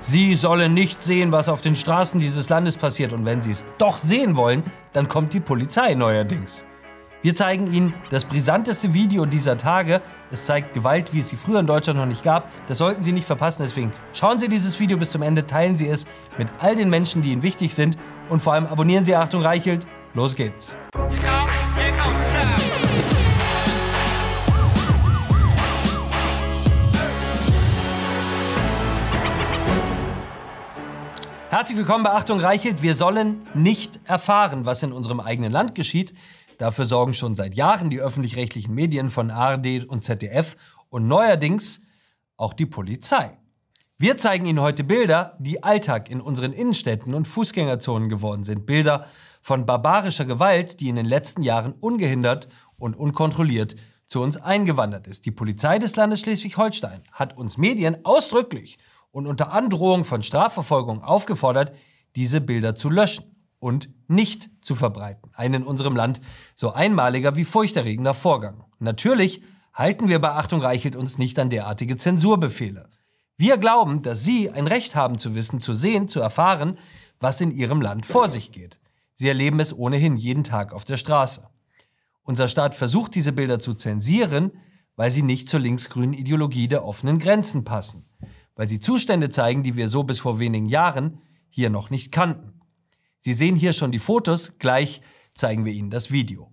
Sie sollen nicht sehen, was auf den Straßen dieses Landes passiert. Und wenn Sie es doch sehen wollen, dann kommt die Polizei neuerdings. Wir zeigen Ihnen das brisanteste Video dieser Tage. Es zeigt Gewalt, wie es sie früher in Deutschland noch nicht gab. Das sollten Sie nicht verpassen. Deswegen schauen Sie dieses Video bis zum Ende, teilen Sie es mit all den Menschen, die Ihnen wichtig sind. Und vor allem abonnieren Sie Achtung Reichelt. Los geht's. Herzlich willkommen bei Achtung Reichelt. Wir sollen nicht erfahren, was in unserem eigenen Land geschieht. Dafür sorgen schon seit Jahren die öffentlich-rechtlichen Medien von ARD und ZDF und neuerdings auch die Polizei. Wir zeigen Ihnen heute Bilder, die Alltag in unseren Innenstädten und Fußgängerzonen geworden sind. Bilder von barbarischer Gewalt, die in den letzten Jahren ungehindert und unkontrolliert zu uns eingewandert ist. Die Polizei des Landes Schleswig-Holstein hat uns Medien ausdrücklich und unter Androhung von Strafverfolgung aufgefordert, diese Bilder zu löschen und nicht zu verbreiten. Ein in unserem Land so einmaliger wie furchterregender Vorgang. Natürlich halten wir bei Achtung Reichelt uns nicht an derartige Zensurbefehle. Wir glauben, dass Sie ein Recht haben zu wissen, zu sehen, zu erfahren, was in Ihrem Land vor sich geht. Sie erleben es ohnehin jeden Tag auf der Straße. Unser Staat versucht diese Bilder zu zensieren, weil sie nicht zur linksgrünen Ideologie der offenen Grenzen passen, weil sie Zustände zeigen, die wir so bis vor wenigen Jahren hier noch nicht kannten. Sie sehen hier schon die Fotos, gleich zeigen wir Ihnen das Video.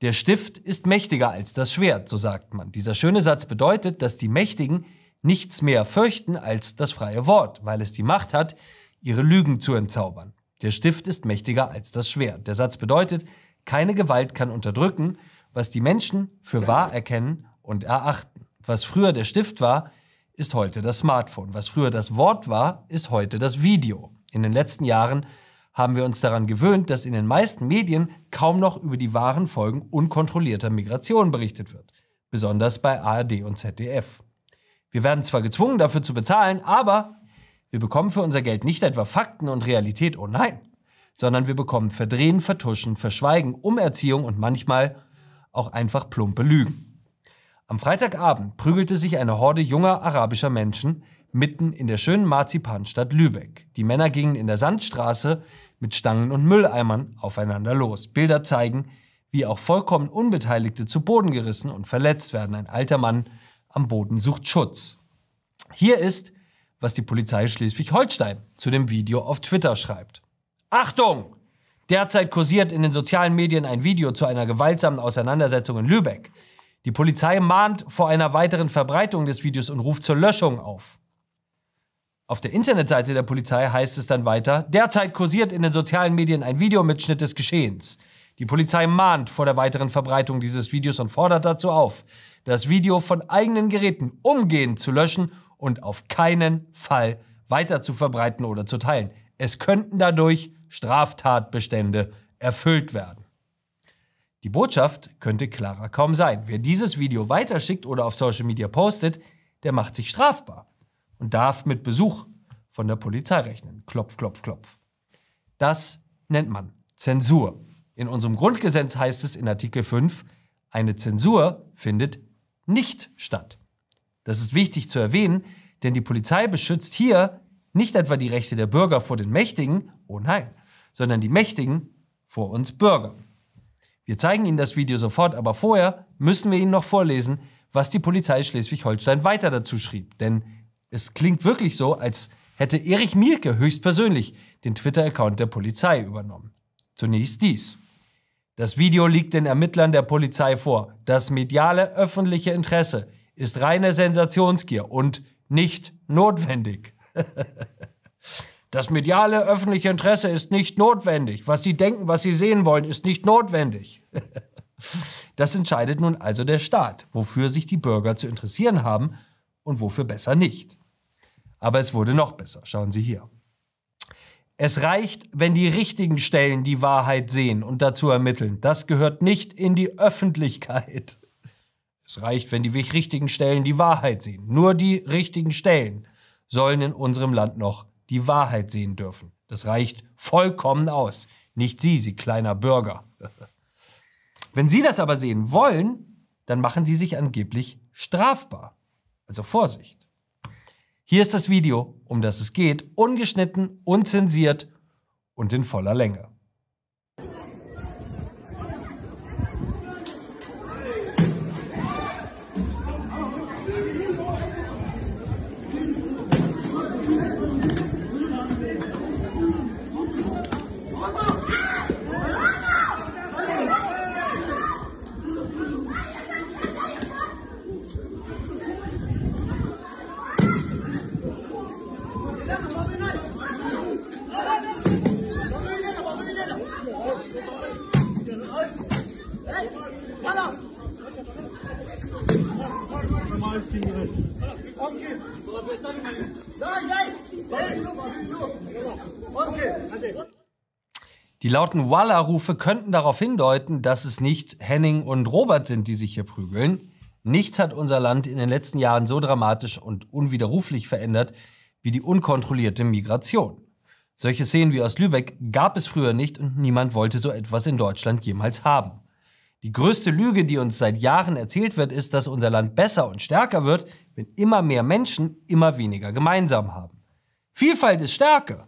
Der Stift ist mächtiger als das Schwert, so sagt man. Dieser schöne Satz bedeutet, dass die Mächtigen nichts mehr fürchten als das freie Wort, weil es die Macht hat, ihre Lügen zu entzaubern. Der Stift ist mächtiger als das Schwert. Der Satz bedeutet, keine Gewalt kann unterdrücken, was die Menschen für wahr erkennen und erachten. Was früher der Stift war, ist heute das Smartphone. Was früher das Wort war, ist heute das Video. In den letzten Jahren haben wir uns daran gewöhnt, dass in den meisten Medien kaum noch über die wahren Folgen unkontrollierter Migration berichtet wird, besonders bei ARD und ZDF. Wir werden zwar gezwungen, dafür zu bezahlen, aber wir bekommen für unser Geld nicht etwa Fakten und Realität, oh nein, sondern wir bekommen Verdrehen, Vertuschen, Verschweigen, Umerziehung und manchmal auch einfach plumpe Lügen. Am Freitagabend prügelte sich eine Horde junger arabischer Menschen mitten in der schönen Marzipanstadt Lübeck. Die Männer gingen in der Sandstraße mit Stangen und Mülleimern aufeinander los. Bilder zeigen, wie auch vollkommen Unbeteiligte zu Boden gerissen und verletzt werden. Ein alter Mann am Boden sucht Schutz. Hier ist, was die Polizei Schleswig-Holstein zu dem Video auf Twitter schreibt. Achtung! Derzeit kursiert in den sozialen Medien ein Video zu einer gewaltsamen Auseinandersetzung in Lübeck. Die Polizei mahnt vor einer weiteren Verbreitung des Videos und ruft zur Löschung auf. Auf der Internetseite der Polizei heißt es dann weiter, derzeit kursiert in den sozialen Medien ein Videomitschnitt des Geschehens. Die Polizei mahnt vor der weiteren Verbreitung dieses Videos und fordert dazu auf, das Video von eigenen Geräten umgehend zu löschen und auf keinen Fall weiter zu verbreiten oder zu teilen. Es könnten dadurch Straftatbestände erfüllt werden. Die Botschaft könnte klarer kaum sein. Wer dieses Video weiterschickt oder auf Social Media postet, der macht sich strafbar und darf mit Besuch von der Polizei rechnen. Klopf, klopf, klopf. Das nennt man Zensur. In unserem Grundgesetz heißt es in Artikel 5, eine Zensur findet nicht statt. Das ist wichtig zu erwähnen, denn die Polizei beschützt hier nicht etwa die Rechte der Bürger vor den Mächtigen, oh nein, sondern die Mächtigen vor uns Bürgern. Wir zeigen Ihnen das Video sofort, aber vorher müssen wir Ihnen noch vorlesen, was die Polizei Schleswig-Holstein weiter dazu schrieb. Denn es klingt wirklich so, als hätte Erich Mielke höchstpersönlich den Twitter-Account der Polizei übernommen. Zunächst dies. Das Video liegt den Ermittlern der Polizei vor. Das mediale öffentliche Interesse ist reine Sensationsgier und nicht notwendig. das mediale öffentliche Interesse ist nicht notwendig. Was Sie denken, was Sie sehen wollen, ist nicht notwendig. das entscheidet nun also der Staat, wofür sich die Bürger zu interessieren haben und wofür besser nicht. Aber es wurde noch besser. Schauen Sie hier. Es reicht, wenn die richtigen Stellen die Wahrheit sehen und dazu ermitteln. Das gehört nicht in die Öffentlichkeit. Es reicht, wenn die richtigen Stellen die Wahrheit sehen. Nur die richtigen Stellen sollen in unserem Land noch die Wahrheit sehen dürfen. Das reicht vollkommen aus. Nicht Sie, Sie kleiner Bürger. Wenn Sie das aber sehen wollen, dann machen Sie sich angeblich strafbar. Also Vorsicht. Hier ist das Video, um das es geht, ungeschnitten, unzensiert und in voller Länge. Die lauten Walla-Rufe könnten darauf hindeuten, dass es nicht Henning und Robert sind, die sich hier prügeln. Nichts hat unser Land in den letzten Jahren so dramatisch und unwiderruflich verändert wie die unkontrollierte Migration. Solche Szenen wie aus Lübeck gab es früher nicht und niemand wollte so etwas in Deutschland jemals haben. Die größte Lüge, die uns seit Jahren erzählt wird, ist, dass unser Land besser und stärker wird, wenn immer mehr Menschen immer weniger gemeinsam haben. Vielfalt ist Stärke.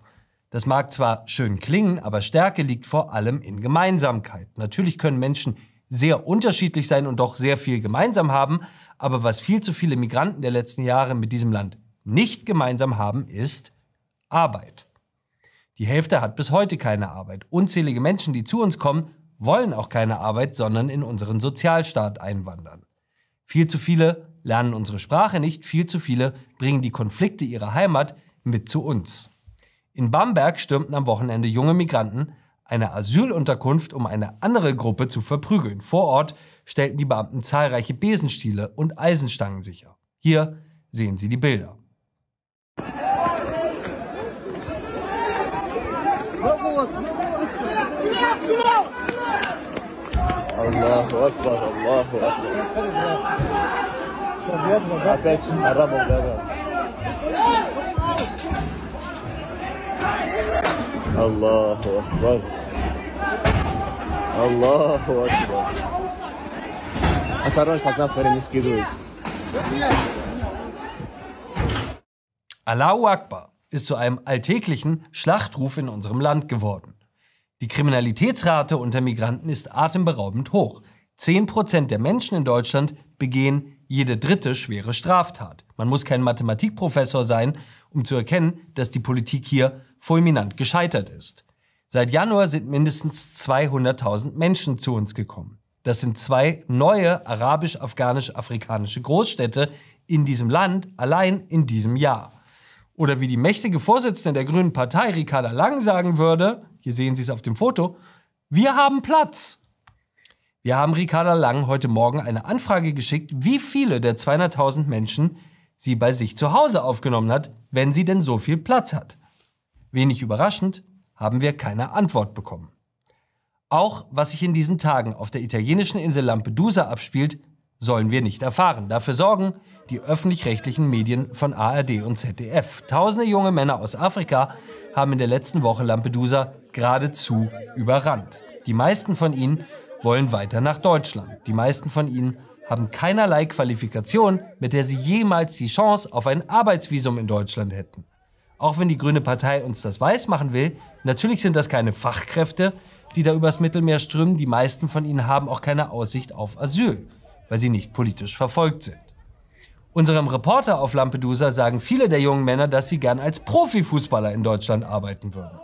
Das mag zwar schön klingen, aber Stärke liegt vor allem in Gemeinsamkeit. Natürlich können Menschen sehr unterschiedlich sein und doch sehr viel gemeinsam haben, aber was viel zu viele Migranten der letzten Jahre mit diesem Land nicht gemeinsam haben, ist Arbeit. Die Hälfte hat bis heute keine Arbeit. Unzählige Menschen, die zu uns kommen, wollen auch keine Arbeit, sondern in unseren Sozialstaat einwandern. Viel zu viele lernen unsere Sprache nicht, viel zu viele bringen die Konflikte ihrer Heimat mit zu uns. In Bamberg stürmten am Wochenende junge Migranten eine Asylunterkunft, um eine andere Gruppe zu verprügeln. Vor Ort stellten die Beamten zahlreiche Besenstiele und Eisenstangen sicher. Hier sehen Sie die Bilder. Allahu Akbar, Allahu Akbar. Allahu Akbar. Allahu Akbar. Allahu Akbar ist zu einem alltäglichen Schlachtruf in unserem Land geworden. Die Kriminalitätsrate unter Migranten ist atemberaubend hoch. 10% der Menschen in Deutschland begehen jede dritte schwere Straftat. Man muss kein Mathematikprofessor sein, um zu erkennen, dass die Politik hier fulminant gescheitert ist. Seit Januar sind mindestens 200.000 Menschen zu uns gekommen. Das sind zwei neue arabisch-afghanisch-afrikanische Großstädte in diesem Land allein in diesem Jahr. Oder wie die mächtige Vorsitzende der Grünen Partei, Ricarda Lang, sagen würde, hier sehen Sie es auf dem Foto, wir haben Platz. Wir haben Ricarda Lang heute Morgen eine Anfrage geschickt, wie viele der 200.000 Menschen sie bei sich zu Hause aufgenommen hat, wenn sie denn so viel Platz hat. Wenig überraschend haben wir keine Antwort bekommen. Auch was sich in diesen Tagen auf der italienischen Insel Lampedusa abspielt, sollen wir nicht erfahren. Dafür sorgen die öffentlich-rechtlichen Medien von ARD und ZDF. Tausende junge Männer aus Afrika haben in der letzten Woche Lampedusa geradezu überrannt. Die meisten von ihnen wollen weiter nach Deutschland. Die meisten von ihnen haben keinerlei Qualifikation, mit der sie jemals die Chance auf ein Arbeitsvisum in Deutschland hätten. Auch wenn die Grüne Partei uns das weiß machen will, natürlich sind das keine Fachkräfte, die da übers Mittelmeer strömen. Die meisten von ihnen haben auch keine Aussicht auf Asyl, weil sie nicht politisch verfolgt sind. Unserem Reporter auf Lampedusa sagen viele der jungen Männer, dass sie gern als Profifußballer in Deutschland arbeiten würden.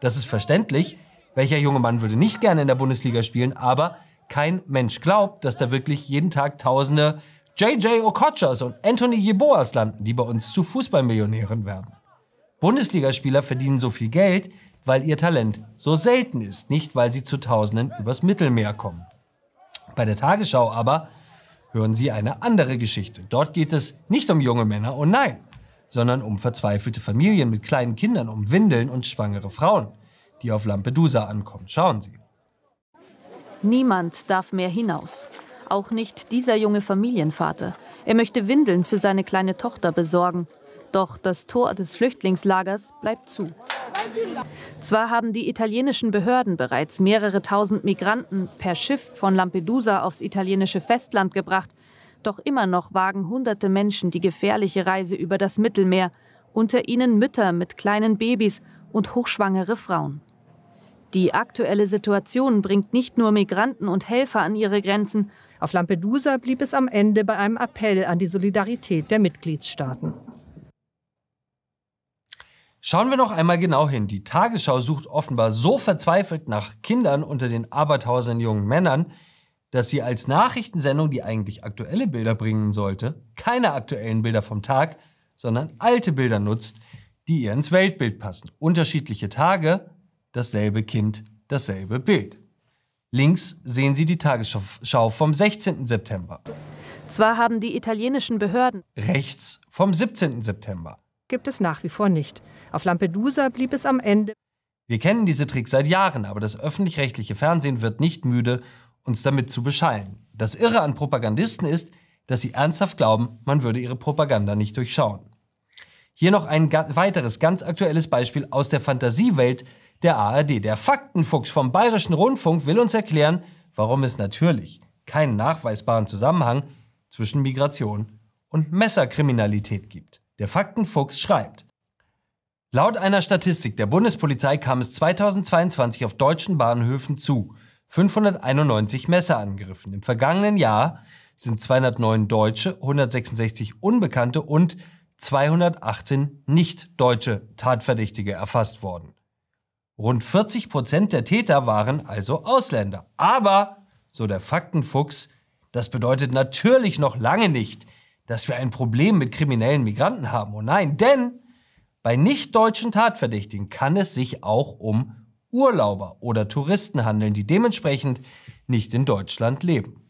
Das ist verständlich. Welcher junge Mann würde nicht gerne in der Bundesliga spielen, aber kein Mensch glaubt, dass da wirklich jeden Tag Tausende JJ Okochas und Anthony Jeboas landen, die bei uns zu Fußballmillionären werden. Bundesligaspieler verdienen so viel Geld, weil ihr Talent so selten ist, nicht weil sie zu Tausenden übers Mittelmeer kommen. Bei der Tagesschau aber hören Sie eine andere Geschichte. Dort geht es nicht um junge Männer, oh nein, sondern um verzweifelte Familien mit kleinen Kindern, um Windeln und schwangere Frauen, die auf Lampedusa ankommen. Schauen Sie. Niemand darf mehr hinaus. Auch nicht dieser junge Familienvater. Er möchte Windeln für seine kleine Tochter besorgen. Doch das Tor des Flüchtlingslagers bleibt zu. Zwar haben die italienischen Behörden bereits mehrere tausend Migranten per Schiff von Lampedusa aufs italienische Festland gebracht, Doch immer noch wagen hunderte Menschen die gefährliche Reise über das Mittelmeer, unter ihnen Mütter mit kleinen Babys und hochschwangere Frauen. Die aktuelle Situation bringt nicht nur Migranten und Helfer an ihre Grenzen. Auf Lampedusa blieb es am Ende bei einem Appell an die Solidarität der Mitgliedstaaten. Schauen wir noch einmal genau hin. Die Tagesschau sucht offenbar so verzweifelt nach Kindern unter den abertausend jungen Männern, dass sie als Nachrichtensendung, die eigentlich aktuelle Bilder bringen sollte, keine aktuellen Bilder vom Tag, sondern alte Bilder nutzt, die ihr ins Weltbild passen. Unterschiedliche Tage, dasselbe Kind, dasselbe Bild. Links sehen Sie die Tagesschau vom 16. September. Zwar haben die italienischen Behörden rechts vom 17. September. Gibt es nach wie vor nicht. Auf Lampedusa blieb es am Ende. Wir kennen diese Tricks seit Jahren, aber das öffentlich-rechtliche Fernsehen wird nicht müde, uns damit zu beschallen. Das Irre an Propagandisten ist, dass sie ernsthaft glauben, man würde ihre Propaganda nicht durchschauen. Hier noch ein weiteres ganz aktuelles Beispiel aus der Fantasiewelt der ARD. Der Faktenfuchs vom Bayerischen Rundfunk will uns erklären, warum es natürlich keinen nachweisbaren Zusammenhang zwischen Migration und Messerkriminalität gibt. Der Faktenfuchs schreibt, Laut einer Statistik der Bundespolizei kam es 2022 auf deutschen Bahnhöfen zu 591 Messerangriffen. Im vergangenen Jahr sind 209 Deutsche, 166 Unbekannte und 218 nicht-deutsche Tatverdächtige erfasst worden. Rund 40 Prozent der Täter waren also Ausländer. Aber, so der Faktenfuchs, das bedeutet natürlich noch lange nicht, dass wir ein Problem mit kriminellen Migranten haben. Oh nein, denn bei nicht-deutschen Tatverdächtigen kann es sich auch um Urlauber oder Touristen handeln, die dementsprechend nicht in Deutschland leben.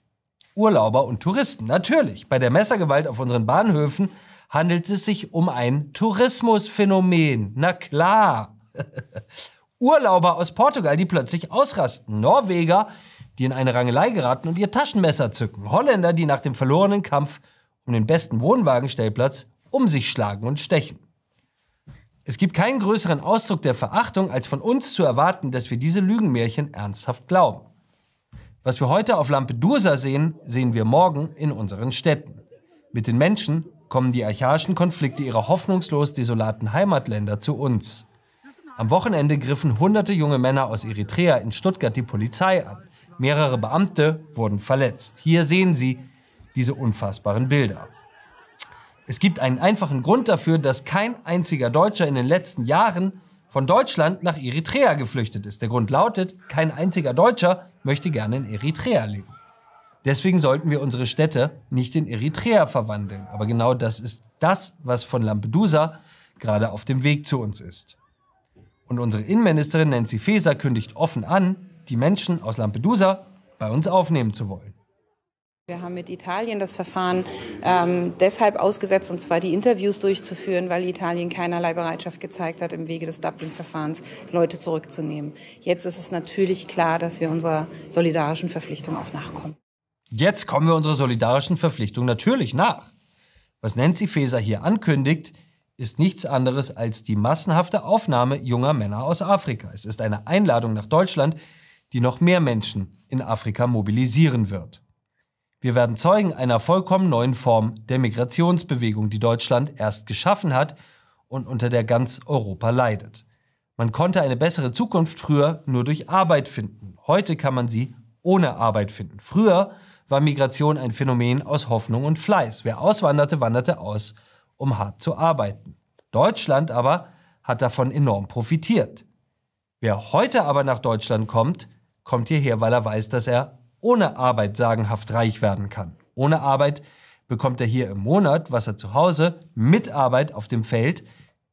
Urlauber und Touristen, natürlich. Bei der Messergewalt auf unseren Bahnhöfen handelt es sich um ein Tourismusphänomen. Na klar. Urlauber aus Portugal, die plötzlich ausrasten. Norweger, die in eine Rangelei geraten und ihr Taschenmesser zücken. Holländer, die nach dem verlorenen Kampf um den besten Wohnwagenstellplatz um sich schlagen und stechen. Es gibt keinen größeren Ausdruck der Verachtung, als von uns zu erwarten, dass wir diese Lügenmärchen ernsthaft glauben. Was wir heute auf Lampedusa sehen, sehen wir morgen in unseren Städten. Mit den Menschen kommen die archaischen Konflikte ihrer hoffnungslos desolaten Heimatländer zu uns. Am Wochenende griffen hunderte junge Männer aus Eritrea in Stuttgart die Polizei an. Mehrere Beamte wurden verletzt. Hier sehen Sie diese unfassbaren Bilder. Es gibt einen einfachen Grund dafür, dass kein einziger Deutscher in den letzten Jahren von Deutschland nach Eritrea geflüchtet ist. Der Grund lautet, kein einziger Deutscher möchte gerne in Eritrea leben. Deswegen sollten wir unsere Städte nicht in Eritrea verwandeln. Aber genau das ist das, was von Lampedusa gerade auf dem Weg zu uns ist. Und unsere Innenministerin Nancy Faeser kündigt offen an, die Menschen aus Lampedusa bei uns aufnehmen zu wollen. Wir haben mit Italien das Verfahren ähm, deshalb ausgesetzt, und zwar die Interviews durchzuführen, weil Italien keinerlei Bereitschaft gezeigt hat, im Wege des Dublin-Verfahrens Leute zurückzunehmen. Jetzt ist es natürlich klar, dass wir unserer solidarischen Verpflichtung auch nachkommen. Jetzt kommen wir unserer solidarischen Verpflichtung natürlich nach. Was Nancy Faeser hier ankündigt, ist nichts anderes als die massenhafte Aufnahme junger Männer aus Afrika. Es ist eine Einladung nach Deutschland, die noch mehr Menschen in Afrika mobilisieren wird. Wir werden Zeugen einer vollkommen neuen Form der Migrationsbewegung, die Deutschland erst geschaffen hat und unter der ganz Europa leidet. Man konnte eine bessere Zukunft früher nur durch Arbeit finden. Heute kann man sie ohne Arbeit finden. Früher war Migration ein Phänomen aus Hoffnung und Fleiß. Wer auswanderte, wanderte aus, um hart zu arbeiten. Deutschland aber hat davon enorm profitiert. Wer heute aber nach Deutschland kommt, kommt hierher, weil er weiß, dass er ohne Arbeit sagenhaft reich werden kann. Ohne Arbeit bekommt er hier im Monat, was er zu Hause mit Arbeit auf dem Feld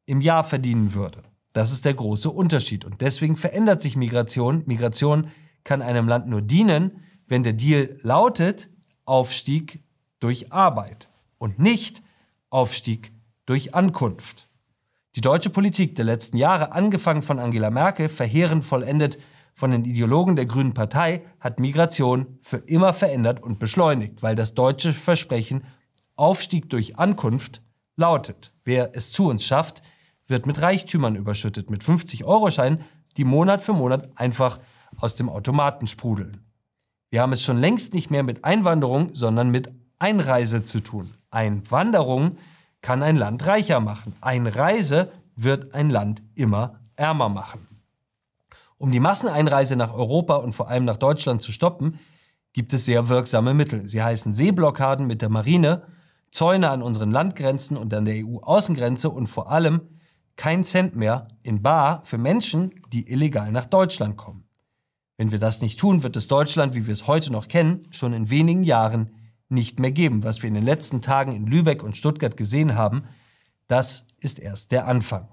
im Jahr verdienen würde. Das ist der große Unterschied. Und deswegen verändert sich Migration. Migration kann einem Land nur dienen, wenn der Deal lautet Aufstieg durch Arbeit und nicht Aufstieg durch Ankunft. Die deutsche Politik der letzten Jahre, angefangen von Angela Merkel, verheerend vollendet von den Ideologen der Grünen Partei hat Migration für immer verändert und beschleunigt, weil das deutsche Versprechen Aufstieg durch Ankunft lautet. Wer es zu uns schafft, wird mit Reichtümern überschüttet, mit 50-Euro-Scheinen, die Monat für Monat einfach aus dem Automaten sprudeln. Wir haben es schon längst nicht mehr mit Einwanderung, sondern mit Einreise zu tun. Einwanderung kann ein Land reicher machen. Einreise wird ein Land immer ärmer machen. Um die Masseneinreise nach Europa und vor allem nach Deutschland zu stoppen, gibt es sehr wirksame Mittel. Sie heißen Seeblockaden mit der Marine, Zäune an unseren Landgrenzen und an der EU-Außengrenze und vor allem kein Cent mehr in Bar für Menschen, die illegal nach Deutschland kommen. Wenn wir das nicht tun, wird es Deutschland, wie wir es heute noch kennen, schon in wenigen Jahren nicht mehr geben. Was wir in den letzten Tagen in Lübeck und Stuttgart gesehen haben, das ist erst der Anfang.